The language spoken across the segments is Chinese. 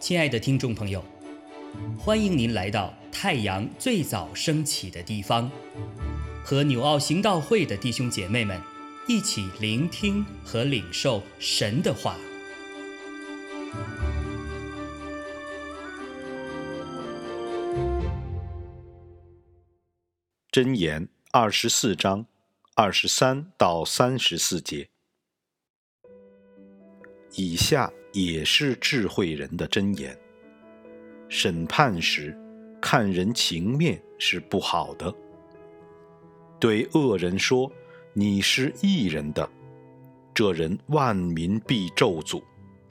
亲爱的听众朋友，欢迎您来到太阳最早升起的地方，和纽奥行道会的弟兄姐妹们一起聆听和领受神的话。箴言二十四章二十三到三十四节，以下也是智慧人的箴言。审判时，看人情面是不好的。对恶人说：“你是义人的。”这人万民必咒诅，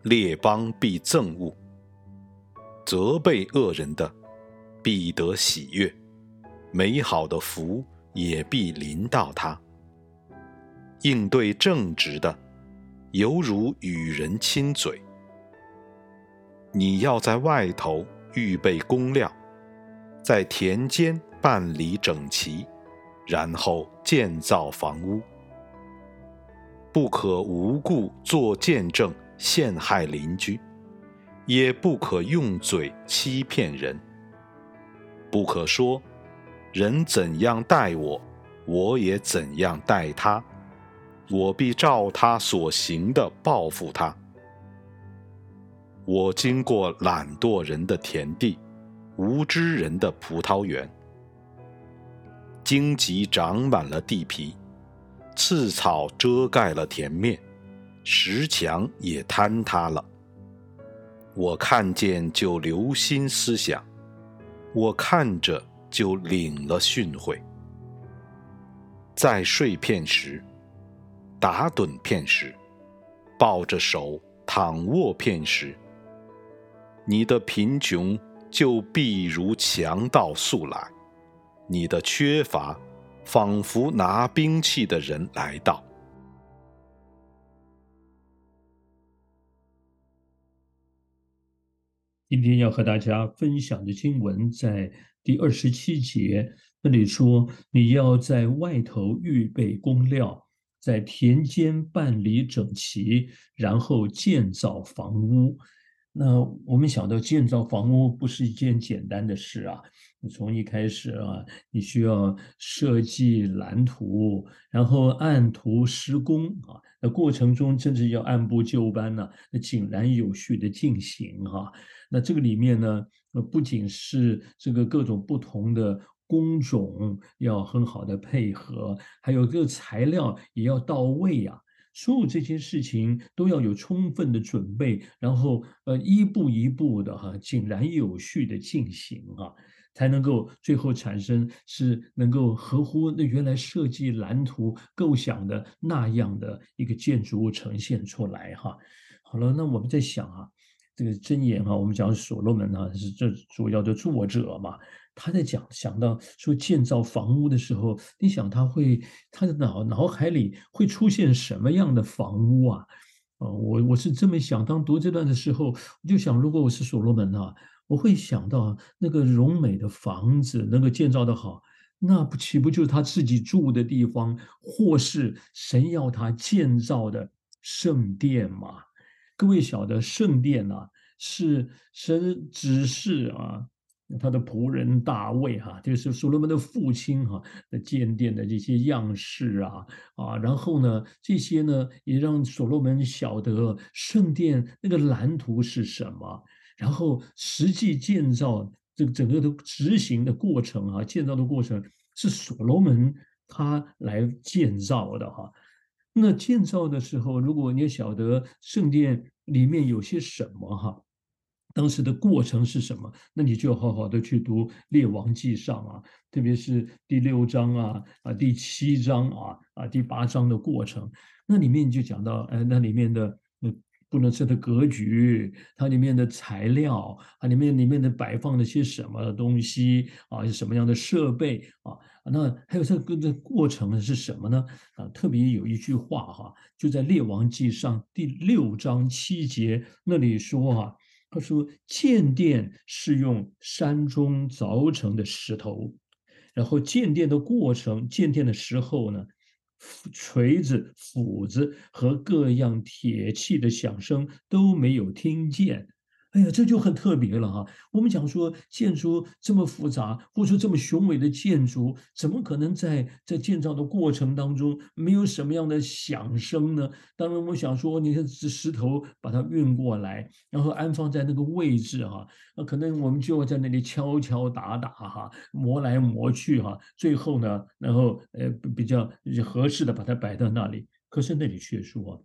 列邦必憎恶。责备恶人的，必得喜悦。美好的福也必临到他。应对正直的，犹如与人亲嘴。你要在外头预备公料，在田间办理整齐，然后建造房屋。不可无故作见证陷害邻居，也不可用嘴欺骗人。不可说。人怎样待我，我也怎样待他。我必照他所行的报复他。我经过懒惰人的田地，无知人的葡萄园，荆棘长满了地皮，刺草遮盖了田面，石墙也坍塌了。我看见就留心思想，我看着。就领了训诲，在睡片时，打盹片时，抱着手躺卧片时，你的贫穷就必如强盗速来，你的缺乏仿佛拿兵器的人来到。今天要和大家分享的经文在。第二十七节那里说：“你要在外头预备工料，在田间办理整齐，然后建造房屋。”那我们想到建造房屋不是一件简单的事啊！从一开始啊，你需要设计蓝图，然后按图施工啊。那过程中甚至要按部就班呢，那井然有序的进行哈。那这个里面呢？不仅是这个各种不同的工种要很好的配合，还有这个材料也要到位呀。所有这些事情都要有充分的准备，然后呃一步一步的哈，井然有序的进行啊，才能够最后产生是能够合乎那原来设计蓝图构想的那样的一个建筑物呈现出来哈。好了，那我们在想啊。这个箴言哈，我们讲所罗门啊是这主要的作者嘛，他在讲想到说建造房屋的时候，你想他会他的脑脑海里会出现什么样的房屋啊？啊，我我是这么想，当读这段的时候，我就想，如果我是所罗门啊，我会想到那个荣美的房子能够建造的好，那不岂不就是他自己住的地方，或是神要他建造的圣殿吗？各位晓得圣殿呐，是神指示啊，他的仆人大卫哈，就是所罗门的父亲哈，那建殿的这些样式啊啊，然后呢，这些呢也让所罗门晓得圣殿那个蓝图是什么，然后实际建造这个整个的执行的过程啊，建造的过程是所罗门他来建造的哈。那建造的时候，如果你晓得圣殿里面有些什么哈，当时的过程是什么，那你就好好的去读《列王记上》啊，特别是第六章啊、啊第七章啊、啊第八章的过程，那里面就讲到，哎，那里面的那。不能说的格局，它里面的材料，它里面里面的摆放了些什么东西啊？是什么样的设备啊？那还有这个的过程是什么呢？啊，特别有一句话哈，就在《列王记上》第六章七节那里说哈，他说建殿是用山中凿成的石头，然后建殿的过程，建殿的时候呢，锤子、斧子和各样铁器的响声都没有听见。哎呀，这就很特别了哈！我们讲说建筑这么复杂，或者说这么雄伟的建筑，怎么可能在在建造的过程当中没有什么样的响声呢？当然，我想说，你看这石头把它运过来，然后安放在那个位置哈，那可能我们就要在那里敲敲打打哈，磨来磨去哈，最后呢，然后呃比较合适的把它摆到那里。可是那里却说，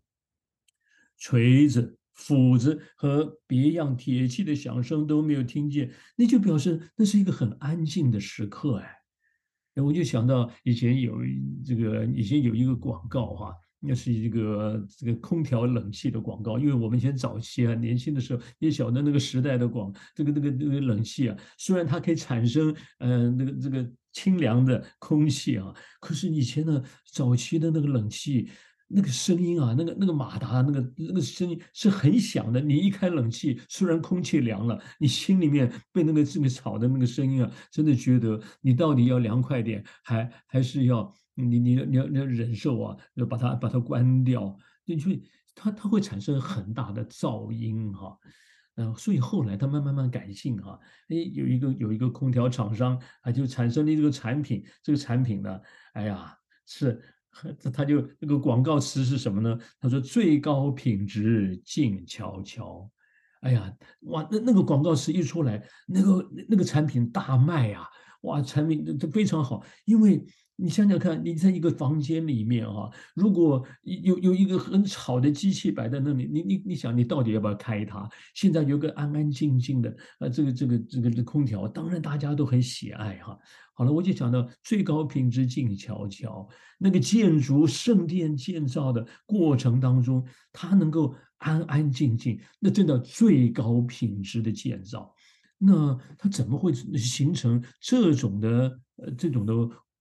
锤子。斧子和别样铁器的响声都没有听见，那就表示那是一个很安静的时刻哎。我就想到以前有这个，以前有一个广告哈，那是一个这个空调冷气的广告。因为我们以前早期啊，年轻的时候也晓得那个时代的广，这个那个那个冷气啊，虽然它可以产生呃那个这个清凉的空气啊，可是以前呢早期的那个冷气。那个声音啊，那个那个马达，那个那个声音是很响的。你一开冷气，虽然空气凉了，你心里面被那个这个吵的那个声音啊，真的觉得你到底要凉快点，还还是要你你你要你要忍受啊，要把它把它关掉。就它它会产生很大的噪音哈。嗯，所以后来它慢慢慢改进哈。哎，有一个有一个空调厂商啊，就产生了这个产品，这个产品呢，哎呀是。他他就那个广告词是什么呢？他说最高品质静悄悄。哎呀，哇，那那个广告词一出来，那个那个产品大卖啊！哇，产品都非常好，因为。你想想看，你在一个房间里面啊，如果有有一个很吵的机器摆在那里，你你你想，你到底要不要开它？现在有个安安静静的，呃，这个这个这个这空调，当然大家都很喜爱哈。好了，我就讲到最高品质静悄悄，那个建筑圣殿建造的过程当中，它能够安安静静，那真的最高品质的建造，那它怎么会形成这种的呃这种的？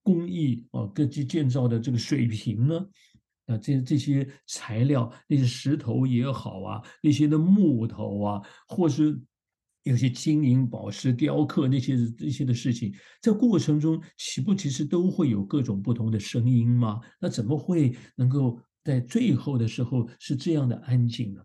工艺啊，各级建造的这个水平呢？啊，这这些材料，那些石头也好啊，那些的木头啊，或是有些金银宝石雕刻那些这些的事情，在过程中岂不其实都会有各种不同的声音吗？那怎么会能够在最后的时候是这样的安静呢？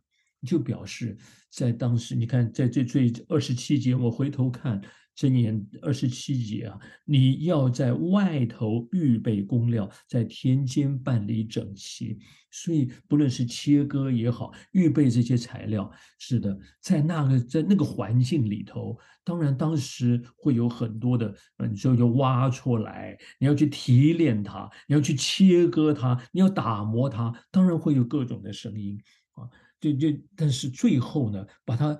就表示在当时，你看在这最二十七节，我回头看。箴言二十七节啊，你要在外头预备工料，在田间办理整齐。所以不论是切割也好，预备这些材料，是的，在那个在那个环境里头，当然当时会有很多的，嗯，就要挖出来，你要去提炼它，你要去切割它，你要打磨它，当然会有各种的声音啊。就就但是最后呢，把它。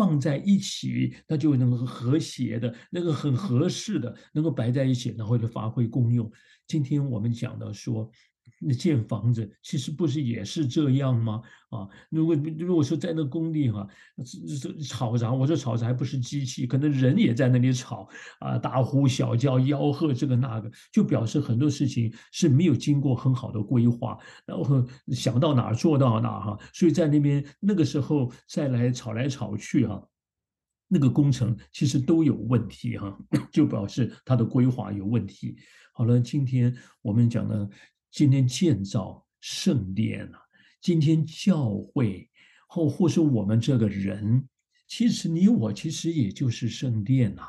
放在一起，那就能够和谐的，那个很合适的，能够摆在一起，然后就发挥功用。今天我们讲到说。那建房子其实不是也是这样吗？啊，如果如果说在那工地哈，这吵杂，我说吵杂还不是机器，可能人也在那里吵啊，大呼小叫、吆喝这个那个，就表示很多事情是没有经过很好的规划，然后想到哪做到哪哈，所以在那边那个时候再来吵来吵去哈，那个工程其实都有问题哈，就表示它的规划有问题。好了，今天我们讲的。今天建造圣殿啊，今天教会或或是我们这个人，其实你我其实也就是圣殿呐。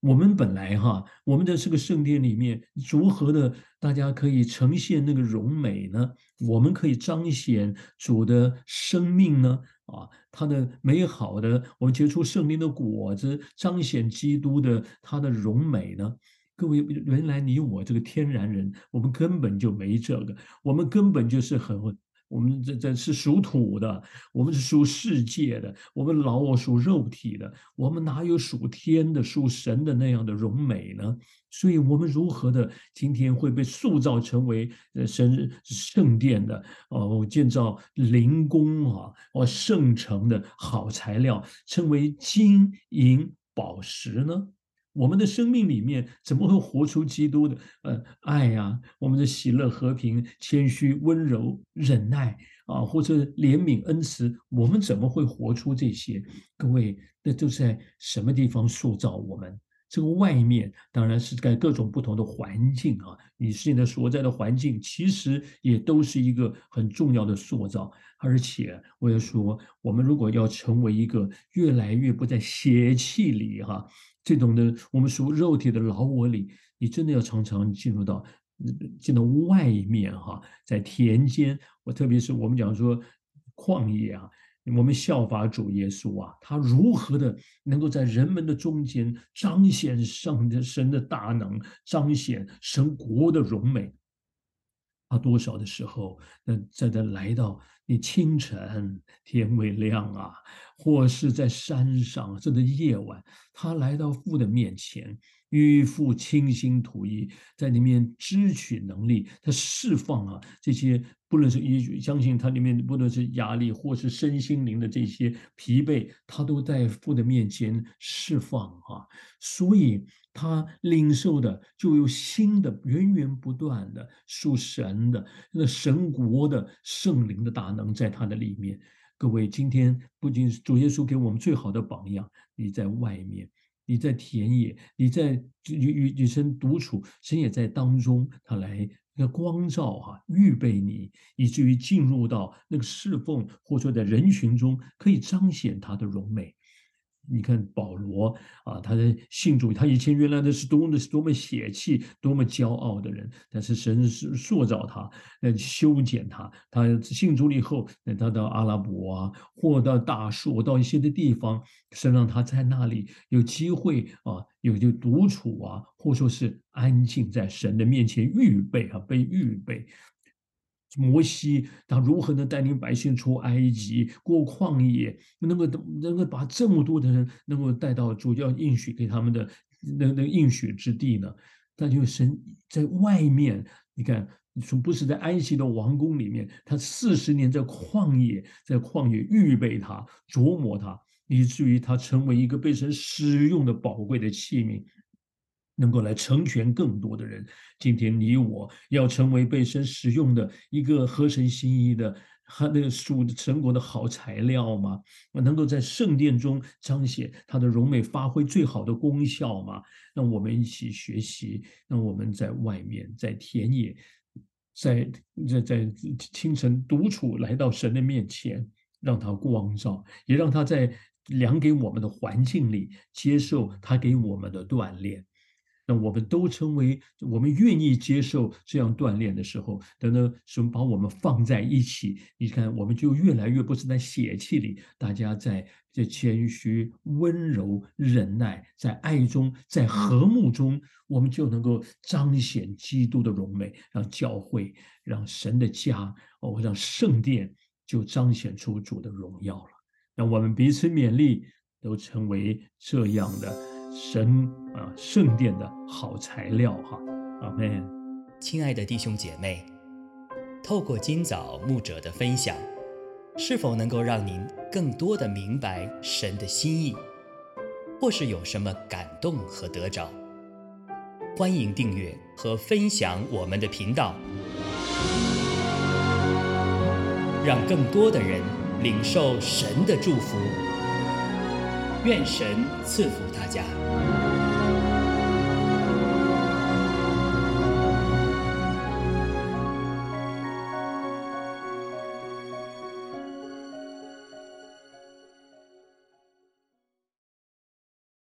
我们本来哈，我们的这个圣殿里面如何的，大家可以呈现那个荣美呢？我们可以彰显主的生命呢？啊，他的美好的，我们结出圣灵的果子，彰显基督的他的荣美呢？各位，原来你我这个天然人，我们根本就没这个，我们根本就是很，我们这这是属土的，我们是属世界的，我们老我属肉体的，我们哪有属天的、属神的那样的荣美呢？所以，我们如何的今天会被塑造成为呃神圣殿的哦，建造灵宫啊，哦圣城的好材料，称为金银宝石呢？我们的生命里面怎么会活出基督的呃爱呀？我们的喜乐、和平、谦虚、温柔、忍耐啊，或者怜悯、恩慈，我们怎么会活出这些？各位，那都在什么地方塑造我们？这个外面当然是在各种不同的环境啊，你现在所在的环境其实也都是一个很重要的塑造。而且我也说，我们如果要成为一个越来越不在邪气里哈，这种的我们属肉体的老我里，你真的要常常进入到进到外面哈，在田间，我特别是我们讲说旷野啊。我们效法主耶稣啊，他如何的能够在人们的中间彰显上的神的大能，彰显神国的荣美？他多少的时候，那在这来到你清晨天未亮啊，或是在山上这个夜晚，他来到父的面前。与父倾心吐意，在里面支取能力，他释放啊这些，不论是一相信他里面不论是压力或是身心灵的这些疲惫，他都在父的面前释放啊，所以他领受的就有新的源源不断的属神的那神国的圣灵的大能在他的里面。各位，今天不仅是主耶稣给我们最好的榜样，你在外面。你在田野，你在与与与神独处，神也在当中，他来那光照啊，预备你，以至于进入到那个侍奉，或者说在人群中可以彰显他的荣美。你看保罗啊，他的信主，他以前原来的是多么是多么血气、多么骄傲的人，但是神是塑造他，呃，修剪他。他信主了以后，他到阿拉伯啊，或到大树，到一些的地方，神让他在那里有机会啊，有就独处啊，或说是安静在神的面前预备啊，被预备。摩西他如何能带领百姓出埃及过旷野，能够能够把这么多的人能够带到主要应许给他们的那那应许之地呢？那就神在外面，你看，从不是在埃及的王宫里面，他四十年在旷野，在旷野预备他，琢磨他，以至于他成为一个被神使用的宝贵的器皿。能够来成全更多的人。今天你我要成为被神使用的一个合神心意的、他那个属成果的好材料吗？能够在圣殿中彰显它的荣美，发挥最好的功效吗？让我们一起学习。让我们在外面，在田野，在在在清晨独处，来到神的面前，让他光照，也让他在量给我们的环境里接受他给我们的锻炼。那我们都成为我们愿意接受这样锻炼的时候，等等，什么把我们放在一起？你看，我们就越来越不是在血气里，大家在这谦虚、温柔、忍耐，在爱中，在和睦中，我们就能够彰显基督的荣美，让教会、让神的家哦，让圣殿就彰显出主的荣耀了。让我们彼此勉励，都成为这样的。神啊，圣殿的好材料哈，阿门。亲爱的弟兄姐妹，透过今早牧者的分享，是否能够让您更多的明白神的心意，或是有什么感动和得着？欢迎订阅和分享我们的频道，让更多的人领受神的祝福。愿神赐福家。